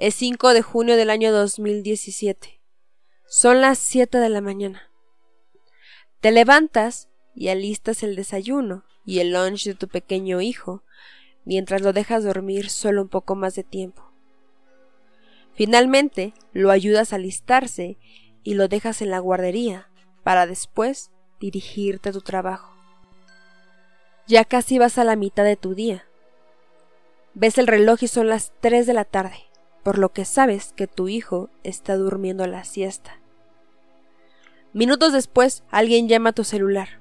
Es 5 de junio del año 2017. Son las 7 de la mañana. Te levantas y alistas el desayuno y el lunch de tu pequeño hijo, mientras lo dejas dormir solo un poco más de tiempo. Finalmente, lo ayudas a alistarse y lo dejas en la guardería, para después dirigirte a tu trabajo. Ya casi vas a la mitad de tu día. Ves el reloj y son las 3 de la tarde por lo que sabes que tu hijo está durmiendo la siesta. Minutos después, alguien llama a tu celular.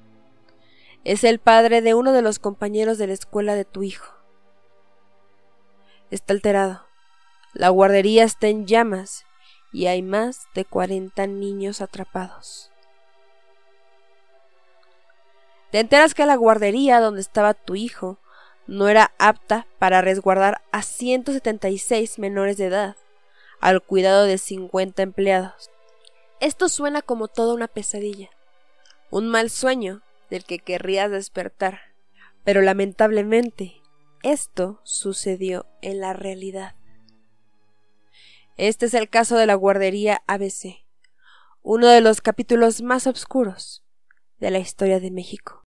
Es el padre de uno de los compañeros de la escuela de tu hijo. Está alterado. La guardería está en llamas y hay más de 40 niños atrapados. Te enteras que la guardería donde estaba tu hijo no era apta para resguardar a 176 menores de edad, al cuidado de 50 empleados. Esto suena como toda una pesadilla, un mal sueño del que querrías despertar, pero lamentablemente esto sucedió en la realidad. Este es el caso de la guardería ABC, uno de los capítulos más oscuros de la historia de México.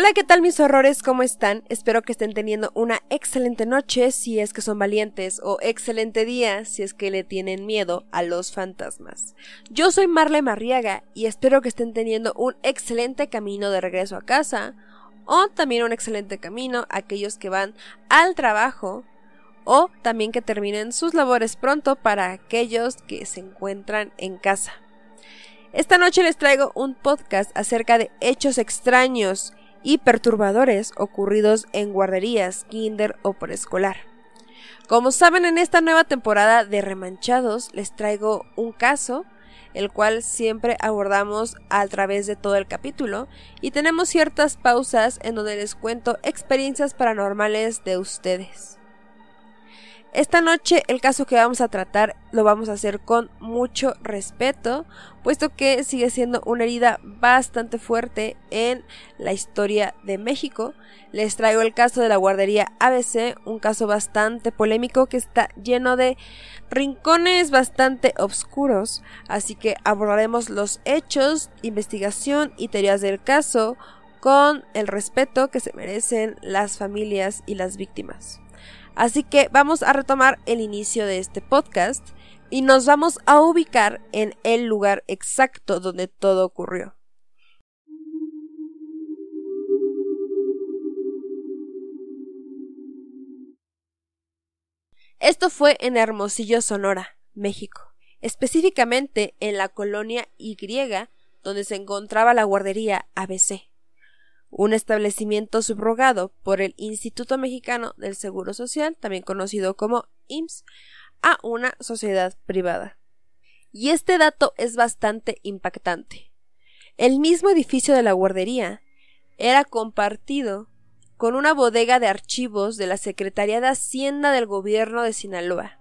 Hola, ¿qué tal mis horrores? ¿Cómo están? Espero que estén teniendo una excelente noche si es que son valientes o excelente día si es que le tienen miedo a los fantasmas. Yo soy Marle Marriaga y espero que estén teniendo un excelente camino de regreso a casa o también un excelente camino aquellos que van al trabajo o también que terminen sus labores pronto para aquellos que se encuentran en casa. Esta noche les traigo un podcast acerca de hechos extraños y perturbadores ocurridos en guarderías, kinder o preescolar. Como saben, en esta nueva temporada de Remanchados les traigo un caso, el cual siempre abordamos a través de todo el capítulo, y tenemos ciertas pausas en donde les cuento experiencias paranormales de ustedes. Esta noche el caso que vamos a tratar lo vamos a hacer con mucho respeto, puesto que sigue siendo una herida bastante fuerte en la historia de México. Les traigo el caso de la guardería ABC, un caso bastante polémico que está lleno de rincones bastante oscuros, así que abordaremos los hechos, investigación y teorías del caso con el respeto que se merecen las familias y las víctimas. Así que vamos a retomar el inicio de este podcast y nos vamos a ubicar en el lugar exacto donde todo ocurrió. Esto fue en Hermosillo, Sonora, México, específicamente en la colonia Y, donde se encontraba la guardería ABC un establecimiento subrogado por el Instituto Mexicano del Seguro Social, también conocido como IMSS, a una sociedad privada. Y este dato es bastante impactante. El mismo edificio de la guardería era compartido con una bodega de archivos de la Secretaría de Hacienda del Gobierno de Sinaloa.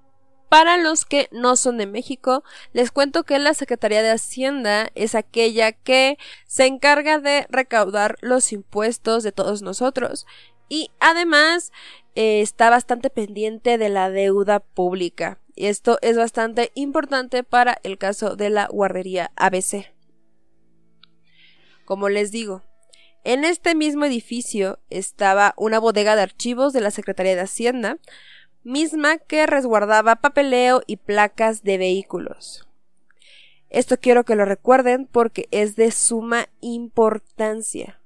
Para los que no son de México, les cuento que la Secretaría de Hacienda es aquella que se encarga de recaudar los impuestos de todos nosotros y además eh, está bastante pendiente de la deuda pública. Y esto es bastante importante para el caso de la guardería ABC. Como les digo, en este mismo edificio estaba una bodega de archivos de la Secretaría de Hacienda, misma que resguardaba papeleo y placas de vehículos. Esto quiero que lo recuerden porque es de suma importancia.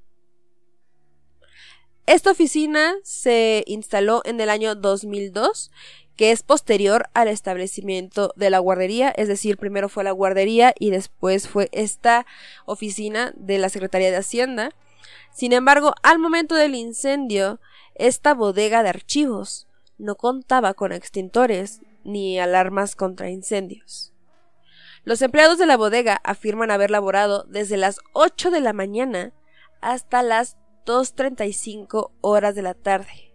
Esta oficina se instaló en el año 2002, que es posterior al establecimiento de la guardería, es decir, primero fue la guardería y después fue esta oficina de la Secretaría de Hacienda. Sin embargo, al momento del incendio, esta bodega de archivos no contaba con extintores ni alarmas contra incendios. Los empleados de la bodega afirman haber laborado desde las 8 de la mañana hasta las 2.35 horas de la tarde.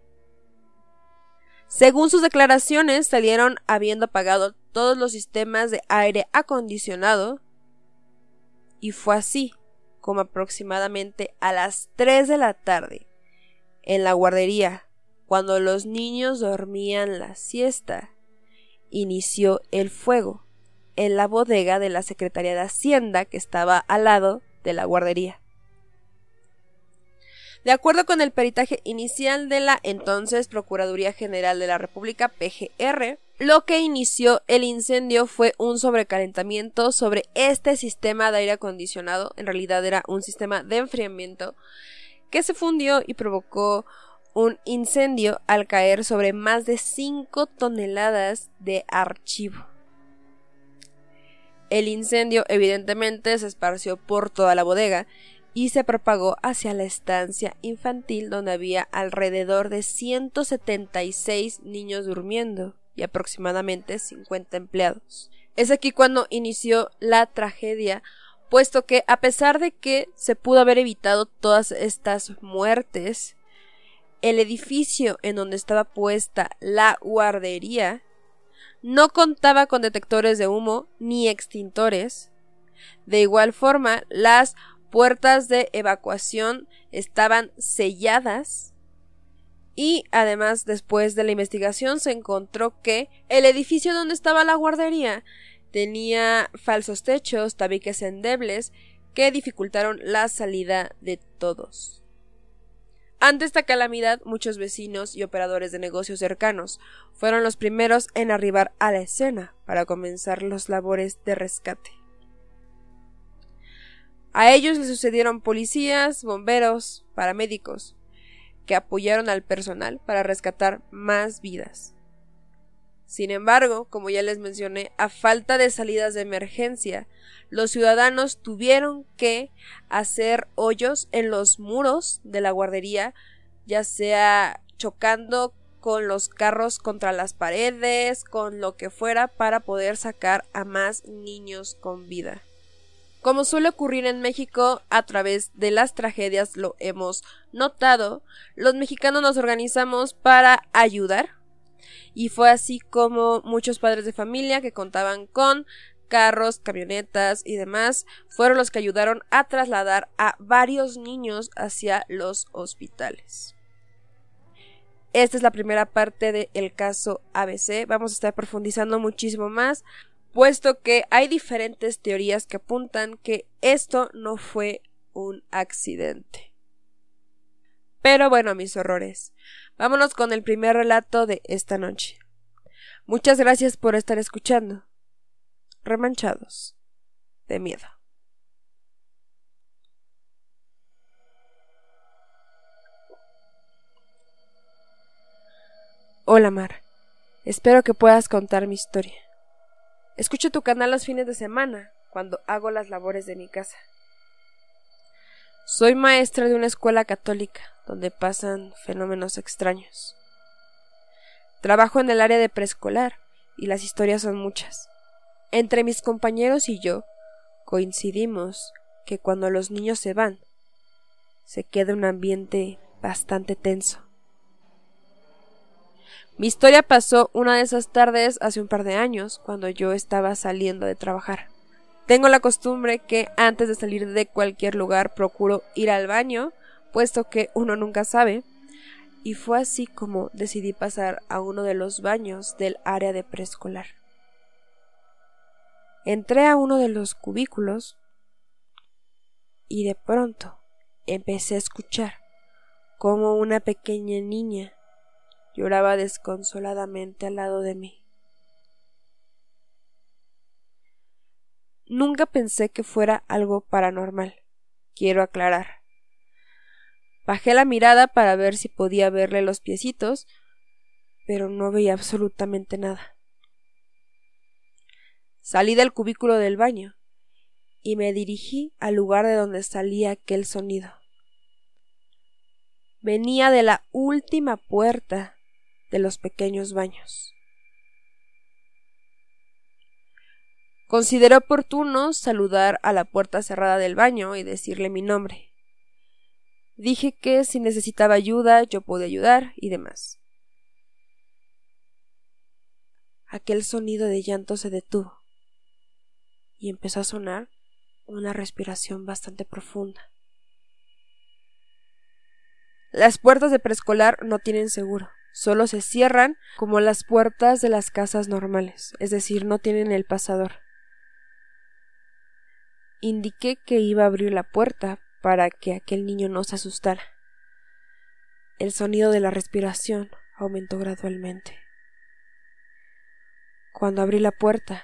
Según sus declaraciones, salieron habiendo apagado todos los sistemas de aire acondicionado y fue así como aproximadamente a las 3 de la tarde, en la guardería, cuando los niños dormían la siesta, inició el fuego en la bodega de la Secretaría de Hacienda que estaba al lado de la guardería. De acuerdo con el peritaje inicial de la entonces Procuraduría General de la República, PGR, lo que inició el incendio fue un sobrecalentamiento sobre este sistema de aire acondicionado, en realidad era un sistema de enfriamiento, que se fundió y provocó un incendio al caer sobre más de 5 toneladas de archivo. El incendio evidentemente se esparció por toda la bodega y se propagó hacia la estancia infantil donde había alrededor de 176 niños durmiendo y aproximadamente 50 empleados. Es aquí cuando inició la tragedia, puesto que a pesar de que se pudo haber evitado todas estas muertes, el edificio en donde estaba puesta la guardería no contaba con detectores de humo ni extintores. De igual forma, las puertas de evacuación estaban selladas y además después de la investigación se encontró que el edificio donde estaba la guardería tenía falsos techos, tabiques endebles que dificultaron la salida de todos. Ante esta calamidad, muchos vecinos y operadores de negocios cercanos fueron los primeros en arribar a la escena para comenzar los labores de rescate. A ellos le sucedieron policías, bomberos, paramédicos, que apoyaron al personal para rescatar más vidas. Sin embargo, como ya les mencioné, a falta de salidas de emergencia, los ciudadanos tuvieron que hacer hoyos en los muros de la guardería, ya sea chocando con los carros contra las paredes, con lo que fuera, para poder sacar a más niños con vida. Como suele ocurrir en México, a través de las tragedias lo hemos notado, los mexicanos nos organizamos para ayudar. Y fue así como muchos padres de familia que contaban con carros, camionetas y demás fueron los que ayudaron a trasladar a varios niños hacia los hospitales. Esta es la primera parte del caso ABC. Vamos a estar profundizando muchísimo más puesto que hay diferentes teorías que apuntan que esto no fue un accidente. Pero bueno, mis horrores, vámonos con el primer relato de esta noche. Muchas gracias por estar escuchando. Remanchados de miedo. Hola Mar, espero que puedas contar mi historia. Escucho tu canal los fines de semana, cuando hago las labores de mi casa. Soy maestra de una escuela católica, donde pasan fenómenos extraños. Trabajo en el área de preescolar, y las historias son muchas. Entre mis compañeros y yo coincidimos que cuando los niños se van, se queda un ambiente bastante tenso. Mi historia pasó una de esas tardes hace un par de años, cuando yo estaba saliendo de trabajar. Tengo la costumbre que antes de salir de cualquier lugar procuro ir al baño, puesto que uno nunca sabe, y fue así como decidí pasar a uno de los baños del área de preescolar. Entré a uno de los cubículos y de pronto empecé a escuchar como una pequeña niña lloraba desconsoladamente al lado de mí. Nunca pensé que fuera algo paranormal, quiero aclarar. Bajé la mirada para ver si podía verle los piecitos, pero no veía absolutamente nada. Salí del cubículo del baño y me dirigí al lugar de donde salía aquel sonido. Venía de la última puerta de los pequeños baños. Consideré oportuno saludar a la puerta cerrada del baño y decirle mi nombre. Dije que si necesitaba ayuda yo podía ayudar y demás. Aquel sonido de llanto se detuvo y empezó a sonar una respiración bastante profunda. Las puertas de preescolar no tienen seguro, solo se cierran como las puertas de las casas normales, es decir, no tienen el pasador. Indiqué que iba a abrir la puerta para que aquel niño no se asustara. El sonido de la respiración aumentó gradualmente. Cuando abrí la puerta,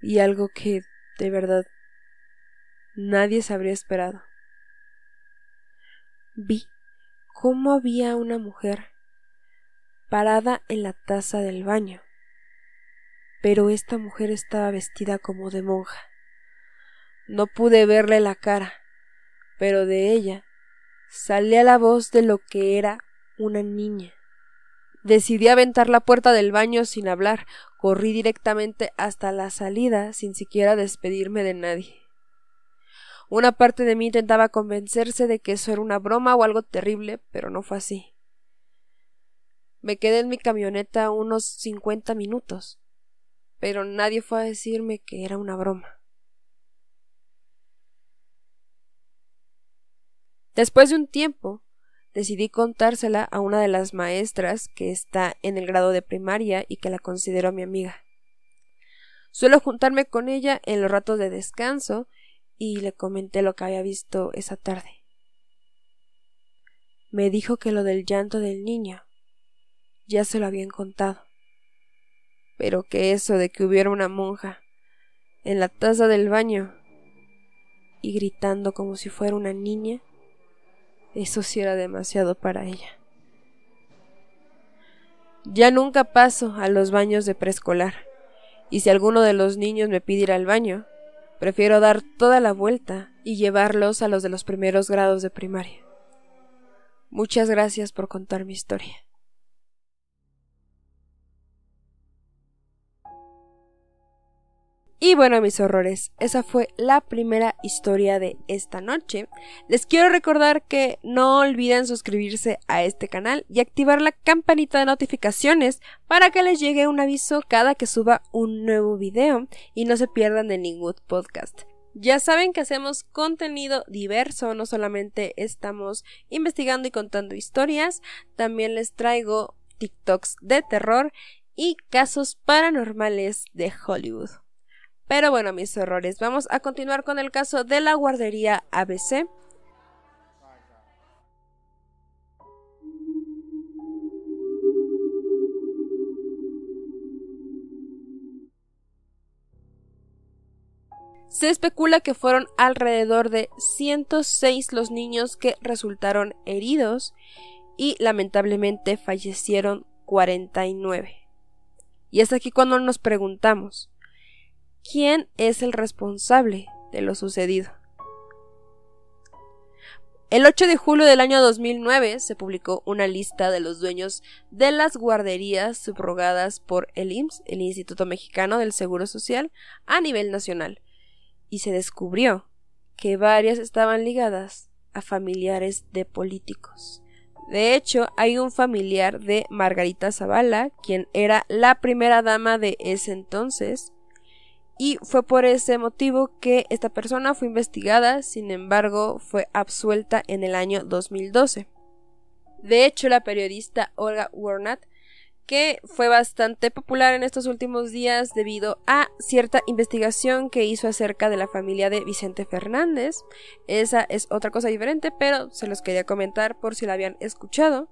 vi algo que, de verdad, nadie se habría esperado. Vi cómo había una mujer parada en la taza del baño, pero esta mujer estaba vestida como de monja. No pude verle la cara, pero de ella salía la voz de lo que era una niña. Decidí aventar la puerta del baño sin hablar, corrí directamente hasta la salida sin siquiera despedirme de nadie. Una parte de mí intentaba convencerse de que eso era una broma o algo terrible, pero no fue así. Me quedé en mi camioneta unos cincuenta minutos, pero nadie fue a decirme que era una broma. Después de un tiempo, decidí contársela a una de las maestras que está en el grado de primaria y que la considero mi amiga. Suelo juntarme con ella en los ratos de descanso y le comenté lo que había visto esa tarde. Me dijo que lo del llanto del niño ya se lo habían contado, pero que eso de que hubiera una monja en la taza del baño y gritando como si fuera una niña eso sí era demasiado para ella. Ya nunca paso a los baños de preescolar, y si alguno de los niños me pide ir al baño, prefiero dar toda la vuelta y llevarlos a los de los primeros grados de primaria. Muchas gracias por contar mi historia. Y bueno, mis horrores, esa fue la primera historia de esta noche. Les quiero recordar que no olviden suscribirse a este canal y activar la campanita de notificaciones para que les llegue un aviso cada que suba un nuevo video y no se pierdan de ningún podcast. Ya saben que hacemos contenido diverso, no solamente estamos investigando y contando historias, también les traigo TikToks de terror y casos paranormales de Hollywood. Pero bueno, mis errores. Vamos a continuar con el caso de la guardería ABC. Se especula que fueron alrededor de 106 los niños que resultaron heridos y lamentablemente fallecieron 49. Y es aquí cuando nos preguntamos, quién es el responsable de lo sucedido. El 8 de julio del año 2009 se publicó una lista de los dueños de las guarderías subrogadas por el IMSS, el Instituto Mexicano del Seguro Social, a nivel nacional, y se descubrió que varias estaban ligadas a familiares de políticos. De hecho, hay un familiar de Margarita Zavala, quien era la primera dama de ese entonces, y fue por ese motivo que esta persona fue investigada, sin embargo fue absuelta en el año 2012. De hecho, la periodista Olga Warnat, que fue bastante popular en estos últimos días debido a cierta investigación que hizo acerca de la familia de Vicente Fernández. Esa es otra cosa diferente, pero se los quería comentar por si la habían escuchado.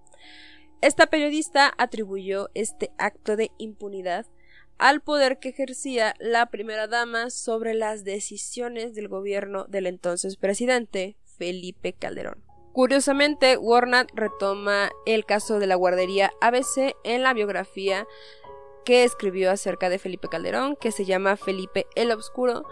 Esta periodista atribuyó este acto de impunidad al poder que ejercía la primera dama sobre las decisiones del gobierno del entonces presidente Felipe Calderón. Curiosamente, Warnat retoma el caso de la guardería ABC en la biografía que escribió acerca de Felipe Calderón, que se llama Felipe el Obscuro,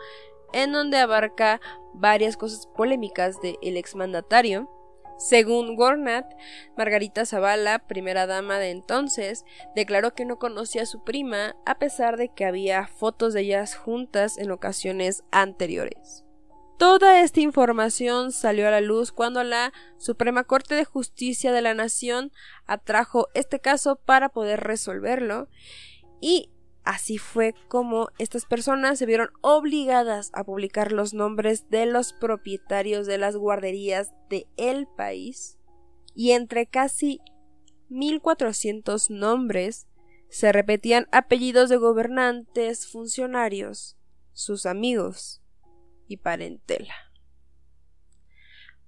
en donde abarca varias cosas polémicas del exmandatario. Según Gornat, Margarita Zavala, primera dama de entonces, declaró que no conocía a su prima a pesar de que había fotos de ellas juntas en ocasiones anteriores. Toda esta información salió a la luz cuando la Suprema Corte de Justicia de la Nación atrajo este caso para poder resolverlo y así fue como estas personas se vieron obligadas a publicar los nombres de los propietarios de las guarderías de el país y entre casi 1400 nombres se repetían apellidos de gobernantes, funcionarios, sus amigos, y parentela.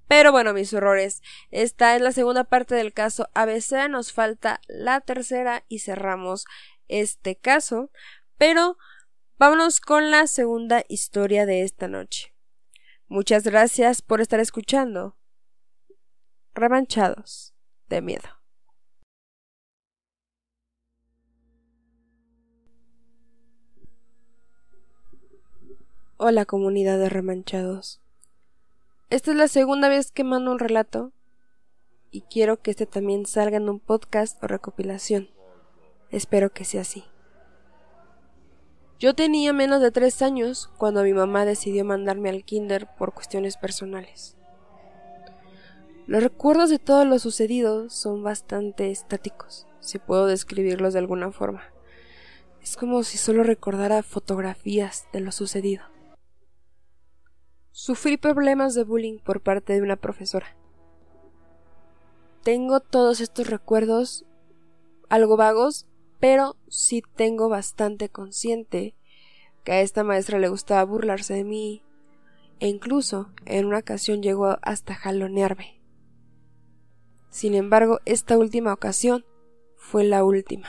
Pero bueno, mis horrores, esta es la segunda parte del caso ABC, nos falta la tercera y cerramos este caso, pero vámonos con la segunda historia de esta noche. Muchas gracias por estar escuchando. Remanchados de miedo. Hola comunidad de remanchados. Esta es la segunda vez que mando un relato y quiero que este también salga en un podcast o recopilación. Espero que sea así. Yo tenía menos de tres años cuando mi mamá decidió mandarme al kinder por cuestiones personales. Los recuerdos de todo lo sucedido son bastante estáticos, si puedo describirlos de alguna forma. Es como si solo recordara fotografías de lo sucedido. Sufrí problemas de bullying por parte de una profesora. Tengo todos estos recuerdos algo vagos, pero sí tengo bastante consciente que a esta maestra le gustaba burlarse de mí e incluso en una ocasión llegó hasta jalonearme. Sin embargo, esta última ocasión fue la última.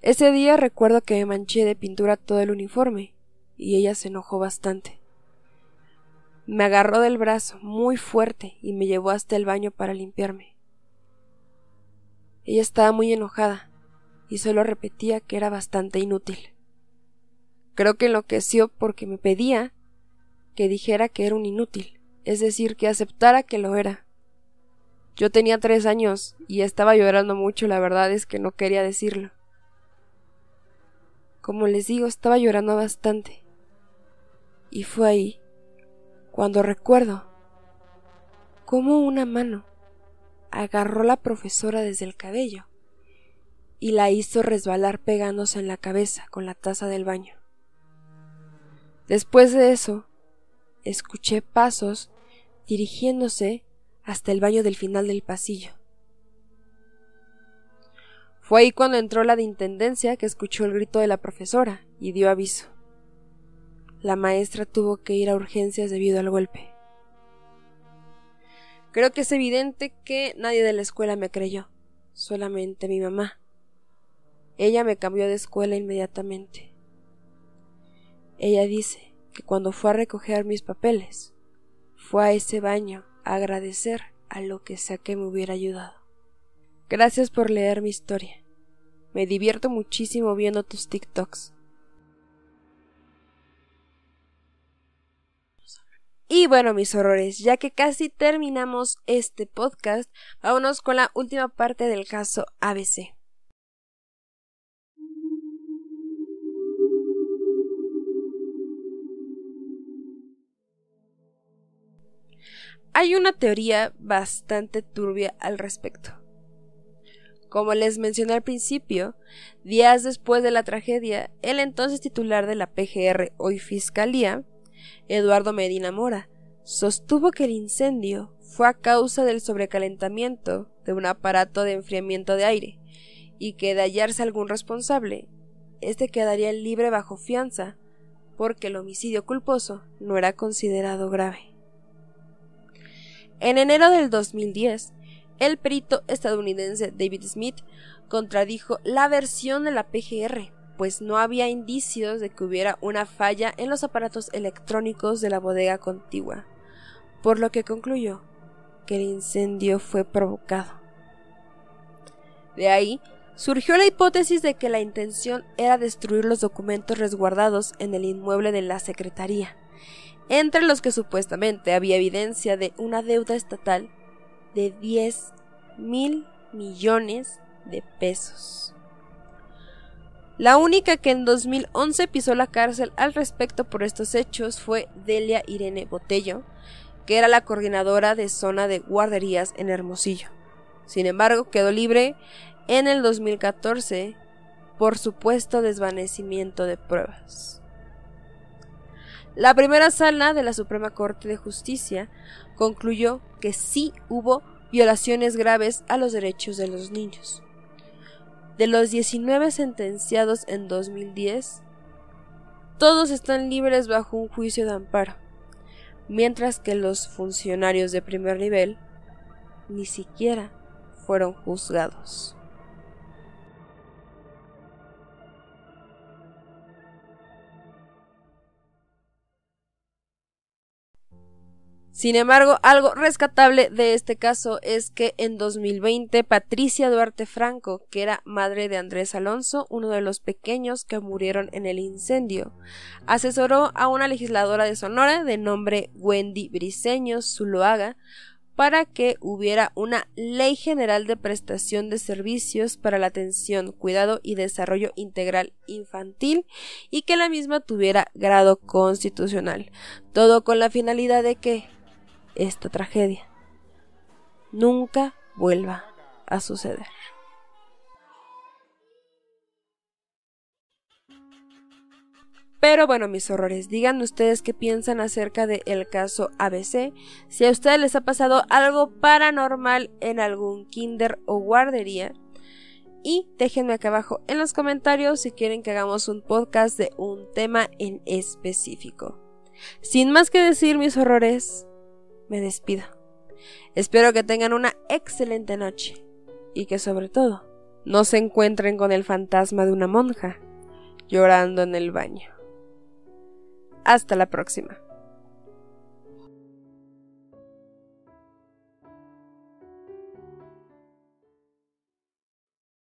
Ese día recuerdo que me manché de pintura todo el uniforme y ella se enojó bastante. Me agarró del brazo muy fuerte y me llevó hasta el baño para limpiarme. Ella estaba muy enojada y solo repetía que era bastante inútil. Creo que enloqueció porque me pedía que dijera que era un inútil, es decir, que aceptara que lo era. Yo tenía tres años y estaba llorando mucho, la verdad es que no quería decirlo. Como les digo, estaba llorando bastante. Y fue ahí cuando recuerdo cómo una mano agarró la profesora desde el cabello y la hizo resbalar pegándose en la cabeza con la taza del baño. Después de eso, escuché pasos dirigiéndose hasta el baño del final del pasillo. Fue ahí cuando entró la de intendencia que escuchó el grito de la profesora y dio aviso la maestra tuvo que ir a urgencias debido al golpe. Creo que es evidente que nadie de la escuela me creyó, solamente mi mamá. Ella me cambió de escuela inmediatamente. Ella dice que cuando fue a recoger mis papeles, fue a ese baño a agradecer a lo que sea que me hubiera ayudado. Gracias por leer mi historia. Me divierto muchísimo viendo tus TikToks. Y bueno, mis horrores, ya que casi terminamos este podcast, vámonos con la última parte del caso ABC. Hay una teoría bastante turbia al respecto. Como les mencioné al principio, días después de la tragedia, el entonces titular de la PGR, hoy Fiscalía, Eduardo Medina Mora, sostuvo que el incendio fue a causa del sobrecalentamiento de un aparato de enfriamiento de aire y que de hallarse algún responsable, éste quedaría libre bajo fianza porque el homicidio culposo no era considerado grave. En enero del 2010, el perito estadounidense David Smith contradijo la versión de la PGR pues no había indicios de que hubiera una falla en los aparatos electrónicos de la bodega contigua, por lo que concluyó que el incendio fue provocado. De ahí surgió la hipótesis de que la intención era destruir los documentos resguardados en el inmueble de la Secretaría, entre los que supuestamente había evidencia de una deuda estatal de 10 mil millones de pesos. La única que en 2011 pisó la cárcel al respecto por estos hechos fue Delia Irene Botello, que era la coordinadora de zona de guarderías en Hermosillo. Sin embargo, quedó libre en el 2014 por supuesto desvanecimiento de pruebas. La primera sala de la Suprema Corte de Justicia concluyó que sí hubo violaciones graves a los derechos de los niños. De los 19 sentenciados en 2010, todos están libres bajo un juicio de amparo, mientras que los funcionarios de primer nivel ni siquiera fueron juzgados. Sin embargo, algo rescatable de este caso es que en 2020 Patricia Duarte Franco, que era madre de Andrés Alonso, uno de los pequeños que murieron en el incendio, asesoró a una legisladora de Sonora de nombre Wendy Briceño Zuloaga para que hubiera una ley general de prestación de servicios para la atención, cuidado y desarrollo integral infantil y que la misma tuviera grado constitucional. Todo con la finalidad de que esta tragedia nunca vuelva a suceder. Pero bueno, mis horrores, digan ustedes qué piensan acerca del caso ABC, si a ustedes les ha pasado algo paranormal en algún kinder o guardería. Y déjenme acá abajo en los comentarios si quieren que hagamos un podcast de un tema en específico. Sin más que decir, mis horrores, me despido. Espero que tengan una excelente noche y que sobre todo no se encuentren con el fantasma de una monja llorando en el baño. Hasta la próxima.